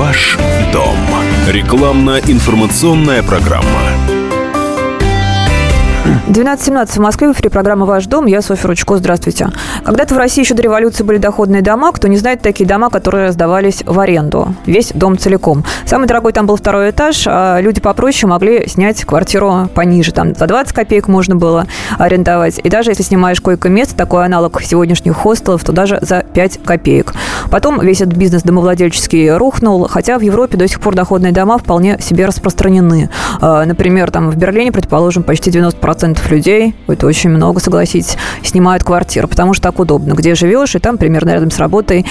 Ваш дом. Рекламно-информационная программа. 12.17 в Москве, в эфире программа «Ваш дом». Я Софья Ручко. Здравствуйте. Когда-то в России еще до революции были доходные дома. Кто не знает, такие дома, которые сдавались в аренду. Весь дом целиком. Самый дорогой там был второй этаж, а люди попроще могли снять квартиру пониже. Там за 20 копеек можно было арендовать. И даже если снимаешь койко-место, такой аналог сегодняшних хостелов, то даже за 5 копеек. Потом весь этот бизнес домовладельческий рухнул, хотя в Европе до сих пор доходные дома вполне себе распространены. А, например, там в Берлине, предположим, почти 90% людей, это очень много, согласитесь, снимают квартиру, потому что так удобно, где живешь, и там примерно рядом с работой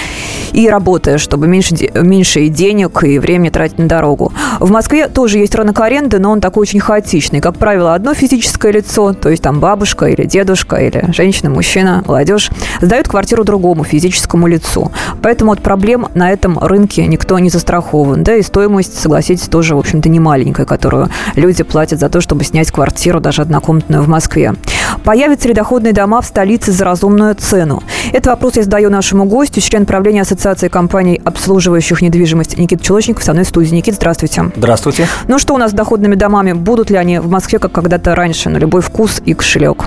и работаешь, чтобы меньше, меньше и денег, и времени тратить на дорогу. В Москве тоже есть рынок аренды, но он такой очень хаотичный. Как правило, одно физическое лицо, то есть там бабушка или дедушка, или женщина, мужчина, молодежь, сдают квартиру другому физическому лицу. Поэтому от проблем на этом рынке никто не застрахован. Да, и стоимость, согласитесь, тоже, в общем-то, не маленькая, которую люди платят за то, чтобы снять квартиру, даже однокомнатную в Москве. Появятся ли доходные дома в столице за разумную цену? Этот вопрос я задаю нашему гостю, член правления Ассоциации компаний, обслуживающих недвижимость Никита Челочников со мной в студии. Никит, здравствуйте. Здравствуйте. Ну что у нас с доходными домами? Будут ли они в Москве, как когда-то раньше, на любой вкус и кошелек?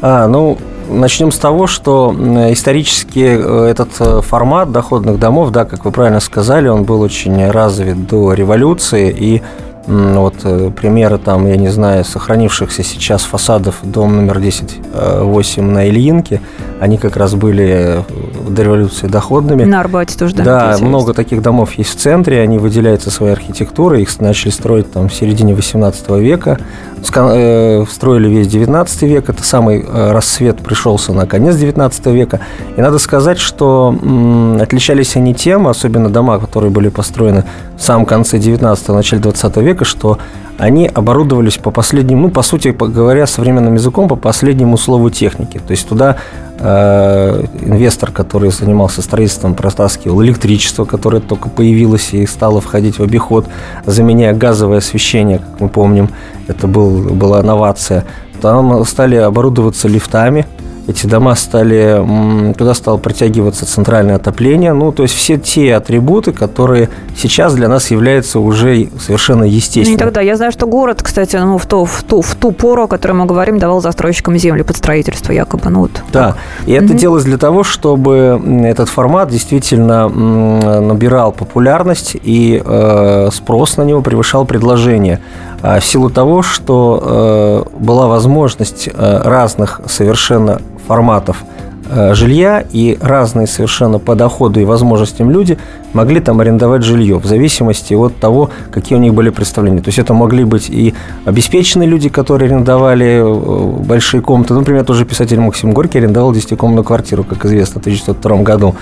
А, ну, Начнем с того, что исторически э, этот э, формат доходных домов, да, как вы правильно сказали, он был очень развит до революции, и вот э, примеры там, я не знаю, сохранившихся сейчас фасадов дом номер 10-8 на Ильинке, они как раз были до революции доходными. На Арбате тоже, да? Да, много есть. таких домов есть в центре, они выделяются своей архитектурой, их начали строить там в середине 18 века, э, строили весь 19 век, это самый э, рассвет пришелся на конец 19 века. И надо сказать, что отличались они тем, особенно дома, которые были построены в самом конце 19 начале 20 века, что они оборудовались по последнему, ну, по сути говоря, современным языком, по последнему слову техники. То есть туда э, инвестор, который занимался строительством, протаскивал электричество, которое только появилось и стало входить в обиход, заменяя газовое освещение, как мы помним, это был, была новация. Там стали оборудоваться лифтами, эти дома стали, туда стало притягиваться центральное отопление, ну, то есть все те атрибуты, которые сейчас для нас являются уже совершенно естественными. Ну, тогда я знаю, что город, кстати, ну, в, ту, в, ту, в ту пору, о которой мы говорим, давал застройщикам землю под строительство якобы, ну, вот. Да, так. и это угу. делалось для того, чтобы этот формат действительно набирал популярность и э, спрос на него превышал предложение. А в силу того, что э, была возможность э, разных совершенно форматов жилья, и разные совершенно по доходу и возможностям люди могли там арендовать жилье в зависимости от того, какие у них были представления. То есть это могли быть и обеспеченные люди, которые арендовали э, большие комнаты. Например, тоже писатель Максим Горький арендовал 10-комнатную квартиру, как известно, в 1902 году.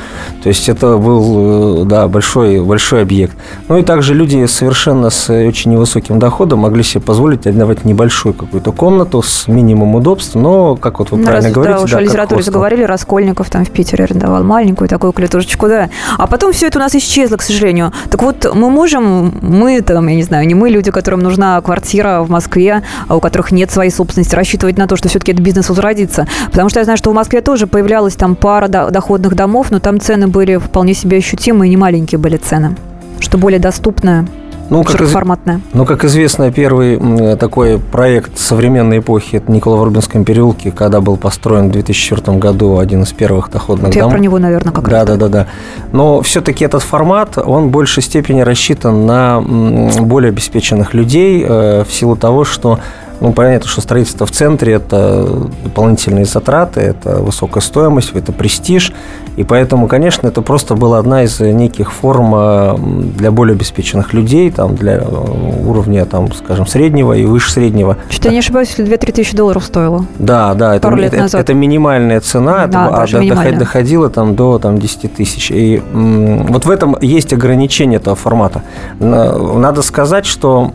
То есть это был, э, да, большой, большой объект. Ну и также люди совершенно с очень невысоким доходом могли себе позволить арендовать небольшую какую-то комнату с минимум удобств, но, как вот вы ну, правильно говорите, да, да, о литературе заговорили, Раскольников там в Питере арендовал маленькую такую клетушечку, да. А потом все это у нас исчезло, к сожалению. Так вот, мы можем, мы там, я не знаю, не мы, люди, которым нужна квартира в Москве, а у которых нет своей собственности, рассчитывать на то, что все-таки этот бизнес возродится. Потому что я знаю, что в Москве тоже появлялась там пара доходных домов, но там цены были вполне себе ощутимые, не маленькие были цены. Что более доступное ну, как широкоформатная. Из... Ну, как известно, первый такой проект современной эпохи – это Никола в Рубинском переулке, когда был построен в 2004 году один из первых доходных домов. Я про него, наверное, как да, раз. Да, да, да. Но все-таки этот формат, он в большей степени рассчитан на более обеспеченных людей э, в силу того, что ну, понятно, что строительство в центре – это дополнительные затраты, это высокая стоимость, это престиж. И поэтому, конечно, это просто была одна из неких форм э, для более обеспеченных людей, там, для э, уровня, там, скажем, среднего и выше среднего. Что-то я не ошибаюсь, если 2-3 тысячи долларов стоило. Да, да, это, лет это, это минимальная цена, да, это, а минимальная. доходило там, до там, 10 тысяч. И вот в этом есть ограничение этого формата. Надо сказать, что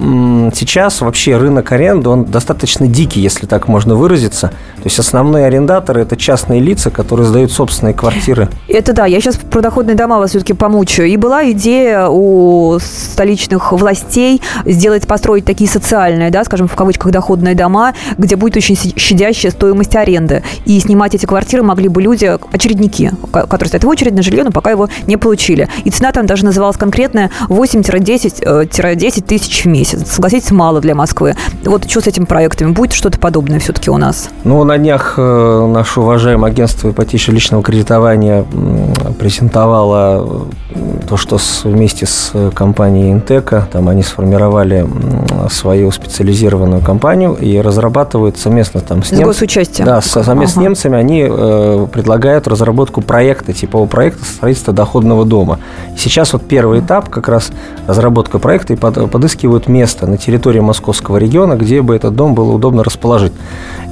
сейчас вообще рынок аренды, он достаточно дикий, если так можно выразиться. То есть основные арендаторы – это частные лица, которые сдают собственные квартиры. Это да, я сейчас про доходные дома вас все-таки помучаю. И была идея у столичных властей сделать, построить такие социальные, да, скажем, в кавычках, доходные дома, где будет очень щадящая стоимость аренды. И снимать эти квартиры могли бы люди, очередники, которые стоят в очередь на жилье, но пока его не получили. И цена там даже называлась конкретная 8-10 10 тысяч в месяц. Согласитесь, мало для Москвы. Вот что с этими проектами? Будет что-то подобное все-таки у нас? Ну, на днях э, наше уважаемое агентство ипотечного личного кредитования презентовало то, что с, вместе с компанией Интека, там они сформировали свою специализированную компанию и разрабатывают совместно там с, с немцами. госучастием. Да, совместно ага. с немцами они э, предлагают разработку проекта, типового проекта строительства доходного дома. Сейчас вот первый этап, как раз разработка проекта, и под, подыскивают место на территории московского региона, где бы этот дом было удобно расположить.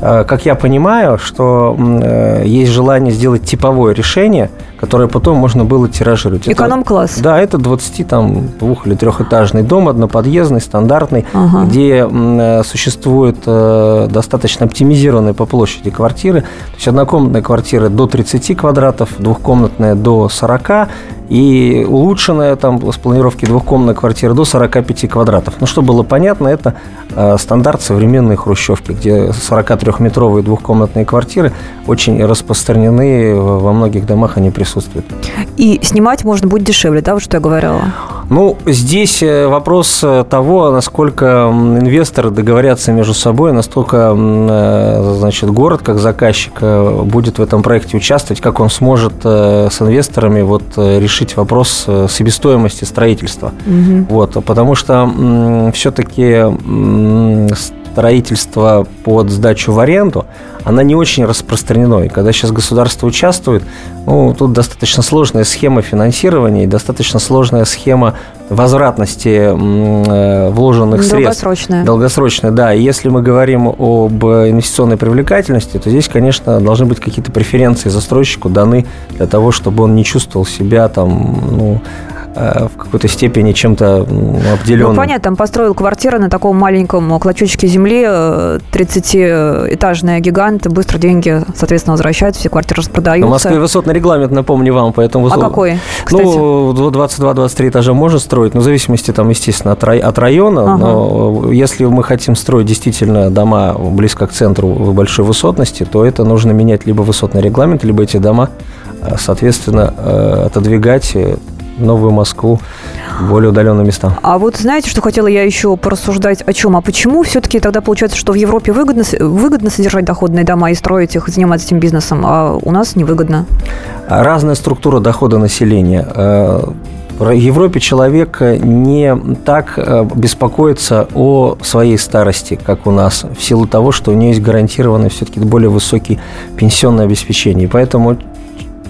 Э, как я понимаю, что э, есть желание сделать типовое решение, которое потом можно было тиражировать. Эконом-класс. Да, это 20 там двух- или трехэтажный дом, одноподъездный, стандартный, ага. где э, существует достаточно оптимизированные по площади квартиры. То есть однокомнатная квартира до 30 квадратов, двухкомнатная до 40, и улучшенная там с планировки двухкомнатной квартиры до 45 квадратов. Ну, чтобы было понятно, это э, стандарт современной хрущевки, где 43-метровые двухкомнатные квартиры очень распространены, во многих домах они присутствуют. И снимать можно будет дешевле, да, вот что я говорила? Ну, здесь э, вопрос э, того, насколько инвесторы договорятся между собой, настолько, э, значит, город как заказчик будет в этом проекте участвовать, как он сможет с инвесторами вот решить вопрос себестоимости строительства. Угу. Вот, потому что все-таки строительство под сдачу в аренду, она не очень распространена. И когда сейчас государство участвует, ну, тут достаточно сложная схема финансирования и достаточно сложная схема возвратности э, вложенных средств. Долгосрочная. Долгосрочная, да. И если мы говорим об инвестиционной привлекательности, то здесь, конечно, должны быть какие-то преференции застройщику даны для того, чтобы он не чувствовал себя там, ну, в какой-то степени чем-то обделенным. Ну, понятно, там построил квартиру на таком маленьком клочочке земли, 30-этажная гигант, быстро деньги, соответственно, возвращаются, все квартиры распродаются. В Москве высотный регламент, напомню вам, поэтому... А какой, кстати? Ну, 22-23 этажа можно строить, но в зависимости, там, естественно, от, рай... от района, ага. но если мы хотим строить действительно дома близко к центру большой высотности, то это нужно менять либо высотный регламент, либо эти дома, э, соответственно, э, отодвигать Новую Москву, более удаленные места. А вот знаете, что хотела я еще порассуждать о чем? А почему все-таки тогда получается, что в Европе выгодно, выгодно содержать доходные дома и строить их, заниматься этим бизнесом, а у нас невыгодно? Разная структура дохода населения. Э, в Европе человек не так э, беспокоится о своей старости, как у нас, в силу того, что у нее есть гарантированное все-таки более высокий пенсионное обеспечение. И поэтому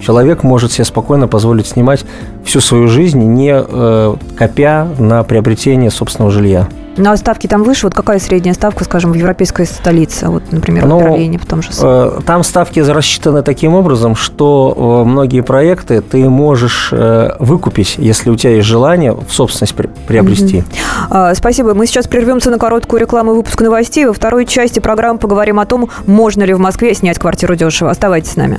Человек может себе спокойно позволить снимать всю свою жизнь, не э, копя на приобретение собственного жилья. Ну, а ставки там выше? Вот какая средняя ставка, скажем, в европейской столице? Вот, например, ну, в Берлине, в том же э, Там ставки рассчитаны таким образом, что э, многие проекты ты можешь э, выкупить, если у тебя есть желание в собственность при, приобрести. Mm-hmm. Спасибо. Мы сейчас прервемся на короткую рекламу и выпуск новостей. Во второй части программы поговорим о том, можно ли в Москве снять квартиру дешево. Оставайтесь с нами.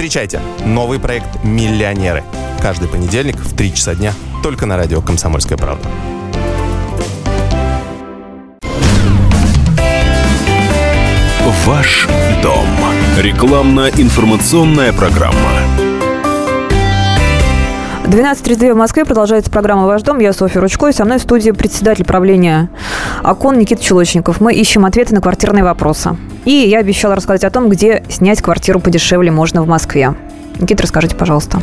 Встречайте новый проект «Миллионеры». Каждый понедельник в 3 часа дня только на радио «Комсомольская правда». Ваш дом. Рекламно-информационная программа. 12.32 в Москве продолжается программа «Ваш дом». Я Софья Ручко, и со мной в студии председатель правления ОКОН Никита Челочников. Мы ищем ответы на квартирные вопросы. И я обещала рассказать о том, где снять квартиру подешевле можно в Москве. Никита, расскажите, пожалуйста.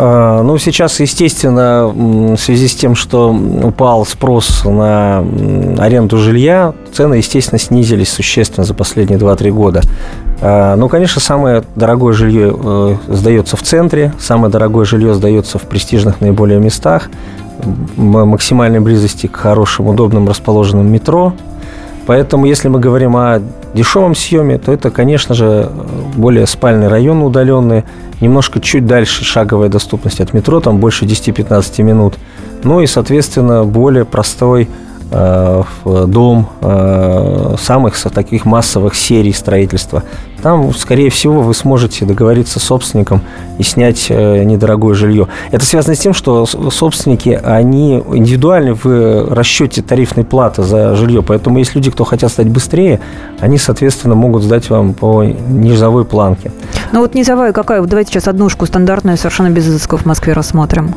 А, ну, сейчас, естественно, в связи с тем, что упал спрос на аренду жилья, цены, естественно, снизились существенно за последние 2-3 года. А, ну, конечно, самое дорогое жилье э, сдается в центре, самое дорогое жилье сдается в престижных наиболее местах, в максимальной близости к хорошим, удобным расположенным метро. Поэтому, если мы говорим о дешевом съеме, то это, конечно же, более спальный район удаленный, немножко чуть дальше шаговая доступность от метро, там больше 10-15 минут. Ну и, соответственно, более простой в дом э, самых таких массовых серий строительства. Там, скорее всего, вы сможете договориться с собственником и снять э, недорогое жилье. Это связано с тем, что собственники, они индивидуальны в расчете тарифной платы за жилье. Поэтому есть люди, кто хотят стать быстрее, они, соответственно, могут сдать вам по низовой планке. Ну вот низовая какая? Давайте сейчас однушку стандартную, совершенно без изысков в Москве рассмотрим.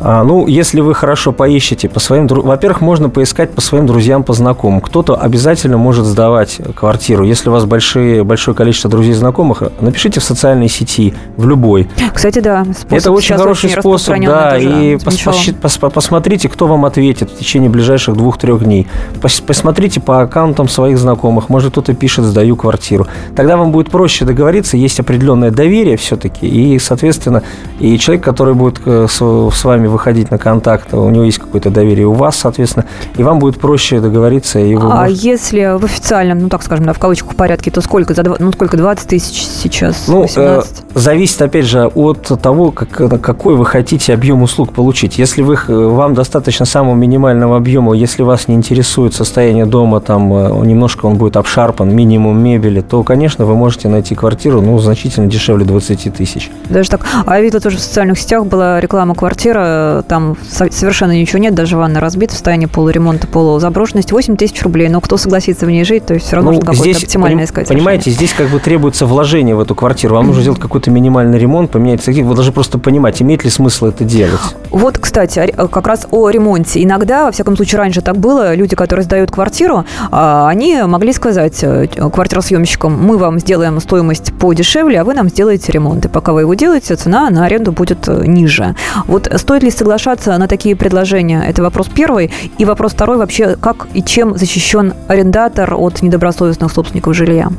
А, ну, если вы хорошо поищете по своим... Во-первых, можно поискать по своим друзьям, по знакомым. Кто-то обязательно может сдавать квартиру. Если у вас большие, большое количество друзей и знакомых, напишите в социальной сети, в любой. Кстати, да. Это очень хороший очень способ, да. И пос, пос, пос, посмотрите, кто вам ответит в течение ближайших двух-трех дней. Пос, посмотрите по аккаунтам своих знакомых. Может, кто-то пишет «сдаю квартиру». Тогда вам будет проще договориться, есть определенное доверие все-таки. И, соответственно, и человек, который будет э, с, с вами выходить на контакт, у него есть какое-то доверие у вас, соответственно, и вам будет проще договориться. И вы а можете... если в официальном, ну так скажем, да, в кавычках порядке, то сколько? За, ну сколько, 20 тысяч сейчас? Ну, э, зависит, опять же, от того, как, какой вы хотите объем услуг получить. Если вы, вам достаточно самого минимального объема, если вас не интересует состояние дома, там э, немножко он будет обшарпан, минимум мебели, то, конечно, вы можете найти квартиру, ну, значительно дешевле 20 тысяч. Даже так. А я видела тоже в социальных сетях была реклама квартира там совершенно ничего нет, даже ванна разбита в состоянии полуремонта, полузаброшенности, 8 тысяч рублей. Но кто согласится в ней жить, то есть все равно ну, нужно какое-то оптимальное поним, искать Понимаете, решение. здесь как бы требуется вложение в эту квартиру. Вам нужно сделать какой-то минимальный ремонт, поменять сантехнику. Вы должны просто понимать, имеет ли смысл это делать. Вот, кстати, как раз о ремонте. Иногда, во всяком случае, раньше так было, люди, которые сдают квартиру, а, они могли сказать э, квартиросъемщикам, мы вам сделаем стоимость подешевле, а вы нам сделаете ремонт. И пока вы его делаете, цена на аренду будет э, ниже. Вот стоит ли соглашаться на такие предложения? Это вопрос первый. И вопрос второй вообще, как и чем защищен арендатор от недобросовестных собственников жилья?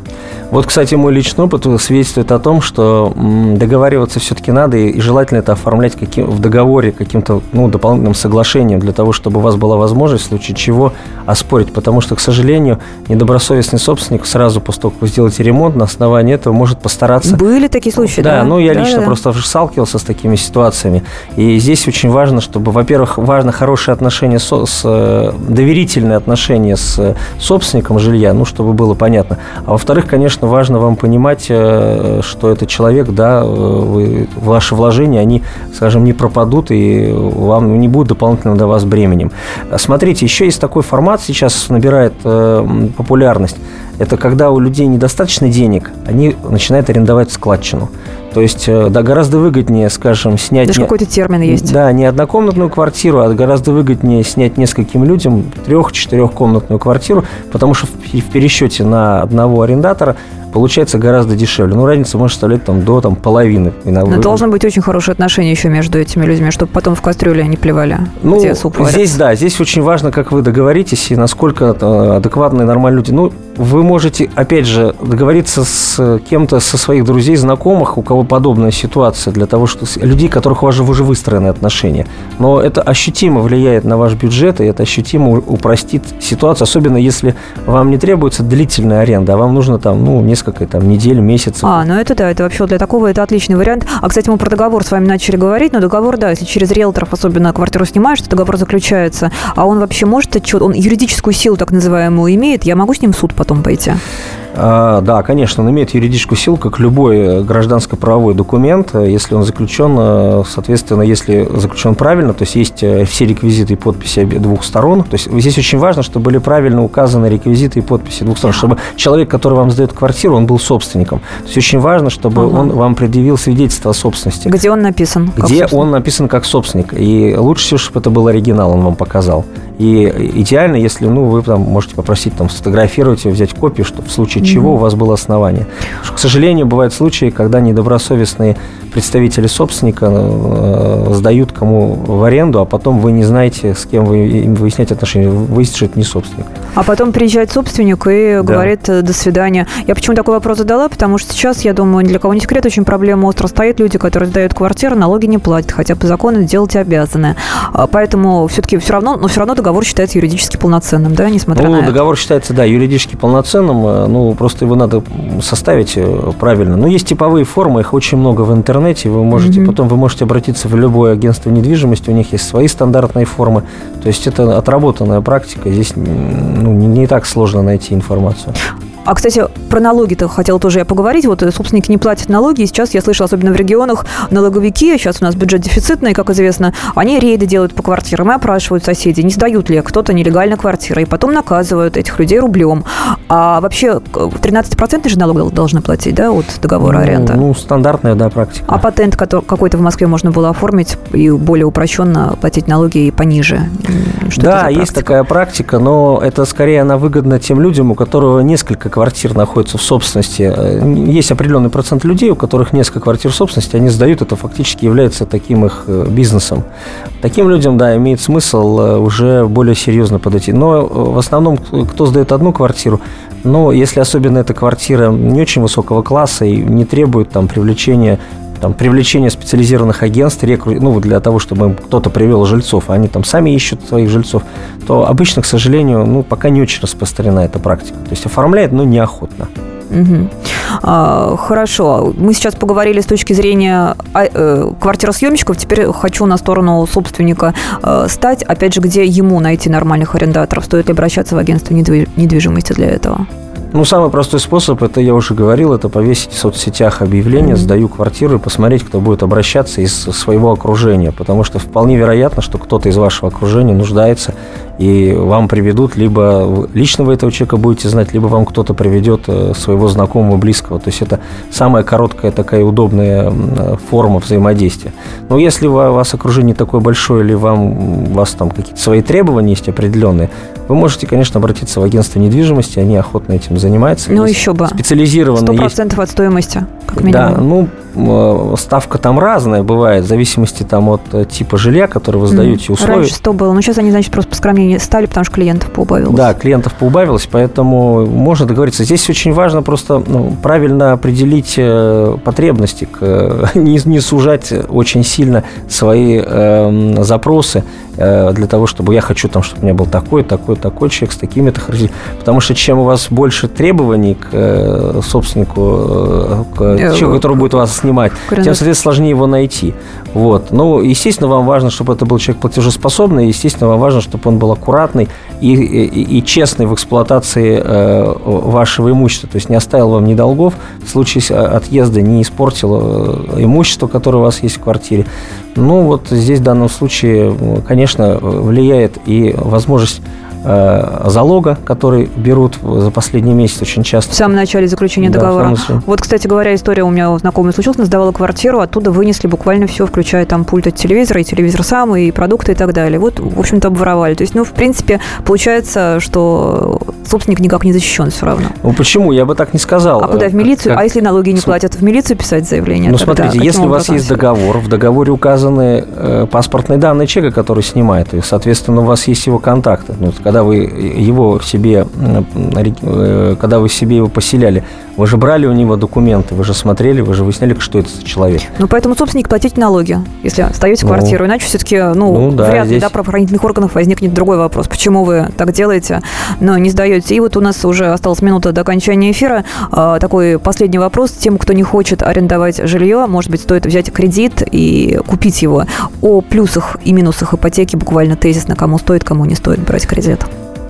Вот, кстати, мой личный опыт свидетельствует о том, что договариваться все-таки надо, и желательно это оформлять каким, в договоре каким-то ну, дополнительным соглашением для того, чтобы у вас была возможность в случае чего оспорить. Потому что, к сожалению, недобросовестный собственник сразу после того, как вы сделаете ремонт, на основании этого может постараться... Были такие случаи, да? Да, ну я да, лично да. просто сталкивался с такими ситуациями. И здесь очень важно, чтобы, во-первых, важно хорошие отношения со, с э, доверительные отношения с собственником жилья, ну, чтобы было понятно. А во-вторых, конечно, важно вам понимать, э, что этот человек, да, э, вы, ваши вложения, они, скажем, не пропадут и вам не будут дополнительным для вас бременем. Смотрите, еще есть такой формат, сейчас набирает популярность. Это когда у людей недостаточно денег, они начинают арендовать складчину. То есть, э, да, гораздо выгоднее, скажем, снять... Даже не... какой-то термин есть. Да, не однокомнатную квартиру, а гораздо выгоднее снять нескольким людям трех-четырехкомнатную квартиру, потому что в пересчете на одного арендатора получается гораздо дешевле. Ну, разница может составлять там, до там, половины. Но должно быть очень хорошее отношение еще между этими людьми, чтобы потом в кастрюле они плевали, ну, где суп Здесь, да, здесь очень важно, как вы договоритесь и насколько э, адекватные, нормальные люди. Ну, вы можете, опять же, договориться с кем-то, со своих друзей, знакомых, у кого подобная ситуация, для того, что людей, которых у вас же уже выстроены отношения. Но это ощутимо влияет на ваш бюджет, и это ощутимо упростит ситуацию, особенно если вам не требуется длительная аренда, а вам нужно там, ну, несколько там, недель, месяцев. А, ну это да, это вообще для такого это отличный вариант. А, кстати, мы про договор с вами начали говорить, но договор, да, если через риэлторов особенно квартиру снимаешь, то договор заключается, а он вообще может он юридическую силу так называемую имеет, я могу с ним в суд потом пойти? А, да, конечно, он имеет юридическую силу, как любой гражданско-правовой документ, если он заключен, э, соответственно, если заключен правильно, то есть есть э, все реквизиты и подписи двух сторон. То есть здесь очень важно, чтобы были правильно указаны реквизиты и подписи двух сторон, чтобы человек, который вам сдает квартиру, он был собственником. То есть очень важно, чтобы угу. он вам предъявил свидетельство о собственности. Где он написан? Где он написан как собственник. И лучше всего, чтобы это был оригинал, он вам показал. И идеально, если ну, вы там можете попросить там сфотографировать его, взять копию, чтобы в случае случае чего у вас было основание. К сожалению, бывают случаи, когда недобросовестные представители собственника э, сдают кому в аренду, а потом вы не знаете, с кем вы им выяснять отношения. Выяснится, что это не собственник. А потом приезжает собственник и да. говорит э, «до свидания». Я почему такой вопрос задала? Потому что сейчас, я думаю, для кого не секрет, очень проблема остро стоит. Люди, которые сдают квартиру, налоги не платят, хотя по закону делать обязаны. А, поэтому все-таки все равно, но все равно договор считается юридически полноценным, да, несмотря ну, на договор это. считается, да, юридически полноценным. Э, ну, просто его надо составить правильно. Но есть типовые формы, их очень много в интернете интернете, вы можете, mm-hmm. потом вы можете обратиться в любое агентство недвижимости, у них есть свои стандартные формы. То есть это отработанная практика, здесь ну, не, не так сложно найти информацию. А, кстати, про налоги-то хотела тоже я поговорить. Вот э, собственники не платят налоги, и сейчас я слышала, особенно в регионах, налоговики, сейчас у нас бюджет дефицитный, как известно, они рейды делают по квартирам и опрашивают соседей, не сдают ли кто-то нелегально квартиры, и потом наказывают этих людей рублем. А вообще 13% же налог должны платить, да, от договора ну, аренды? Ну, стандартная, да, практика. А патент какой-то в Москве можно было оформить и более упрощенно платить налоги и пониже? Что да, есть такая практика, но это скорее она выгодна тем людям, у которых несколько квартир находится в собственности. Э, есть определенный процент людей, у которых несколько квартир в собственности, они сдают, это фактически является таким их э, бизнесом. Таким людям, да, имеет смысл э, уже более серьезно подойти. Но в основном, кто сдает одну квартиру, но если особенно эта квартира не очень высокого класса и не требует там привлечения там, привлечение специализированных агентств, рекру... ну, для того, чтобы кто-то привел жильцов, а они там сами ищут своих жильцов, то обычно, к сожалению, ну, пока не очень распространена эта практика. То есть оформляет, но неохотно. Угу. А, хорошо. Мы сейчас поговорили с точки зрения а, э, квартиросъемщиков. Теперь хочу на сторону собственника э, стать. Опять же, где ему найти нормальных арендаторов? Стоит ли обращаться в агентство недвижимости для этого? Ну, самый простой способ, это я уже говорил, это повесить в соцсетях объявление, сдаю квартиру и посмотреть, кто будет обращаться из своего окружения. Потому что вполне вероятно, что кто-то из вашего окружения нуждается, и вам приведут, либо лично вы этого человека будете знать, либо вам кто-то приведет э, своего знакомого, близкого. То есть это самая короткая такая удобная форма взаимодействия. Но если у вас окружение такое большое, или вам, у вас там какие-то свои требования есть определенные, вы можете, конечно, обратиться в агентство недвижимости, они охотно этим занимаются. Ну, еще бы. Специализированные. Сто процентов от стоимости, как минимум. Да, ну, э, ставка там разная бывает, в зависимости там от э, типа жилья, которое вы сдаете, mm. Раньше 100 было, но сейчас они, значит, просто по скромнее стали, потому что клиентов поубавилось. Да, клиентов поубавилось, поэтому можно договориться. Здесь очень важно просто ну, правильно определить э, потребности, не, не сужать очень сильно свои э, запросы для того, чтобы я хочу, там, чтобы у меня был такой, такой, такой человек с такими-то характеристиками. Потому что чем у вас больше требований к э, собственнику, э, к человеку, который будет вас снимать, тем, соответственно, сложнее его найти. Вот. Ну, естественно, вам важно, чтобы это был человек платежеспособный, естественно, вам важно, чтобы он был аккуратный и, и, и честный в эксплуатации вашего имущества. То есть не оставил вам ни долгов, в случае отъезда не испортил имущество, которое у вас есть в квартире. Ну, вот здесь в данном случае, конечно, влияет и возможность Э, залога, который берут за последний месяц очень часто. В самом начале заключения да, договора. Вот, кстати говоря, история у меня знакомая случилась, она сдавала квартиру, оттуда вынесли буквально все, включая там пульт от телевизора, и телевизор сам, и продукты и так далее. Вот, в общем-то, обворовали. То есть, ну, в принципе, получается, что собственник никак не защищен все равно. Ну, почему? Я бы так не сказал. А куда, в милицию? Как... А если налоги не платят, в милицию писать заявление? Ну, тогда? смотрите, если у вас есть договор, в договоре указаны э, паспортные данные человека, который снимает, и, соответственно, у вас есть его контакты. Ну, когда вы его в себе, э, когда вы себе его поселяли, вы же брали у него документы, вы же смотрели, вы же выясняли, что это за человек. Ну, поэтому собственник платить налоги, если сдаете ну, квартиру. Иначе все-таки, ну, ну да, вряд ли, здесь... да, правоохранительных органов возникнет другой вопрос. Почему вы так делаете, но не сдаете? И вот у нас уже осталась минута до окончания эфира. А, такой последний вопрос тем, кто не хочет арендовать жилье. Может быть, стоит взять кредит и купить его. О плюсах и минусах ипотеки буквально тезисно, кому стоит, кому не стоит брать кредит.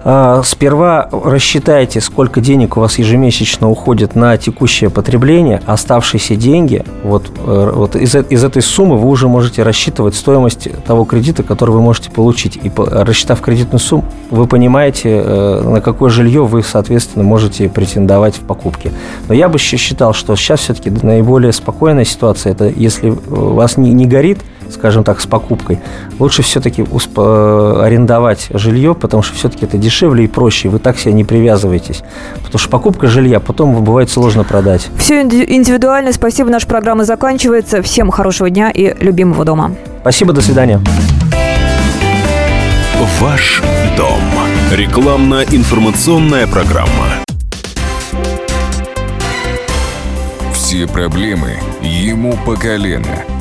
А, сперва рассчитайте, сколько денег у вас ежемесячно уходит на текущее потребление, оставшиеся деньги, вот, э, вот из, из этой суммы вы уже можете рассчитывать стоимость того кредита, который вы можете получить. И рассчитав кредитную сумму, вы понимаете, э, на какое жилье вы, соответственно, можете претендовать в покупке. Но я бы считал, что сейчас все-таки наиболее спокойная ситуация, это если у вас не, не горит скажем так, с покупкой, лучше все-таки э, арендовать жилье, потому что все-таки это дешевле и проще. Вы так себя не привязываетесь. Потому что покупка жилья потом бывает сложно продать. Все индивидуально. Спасибо. Наша программа заканчивается. Всем хорошего дня и любимого дома. Спасибо. До свидания. Ваш дом. Рекламно-информационная программа. Все проблемы ему по колено.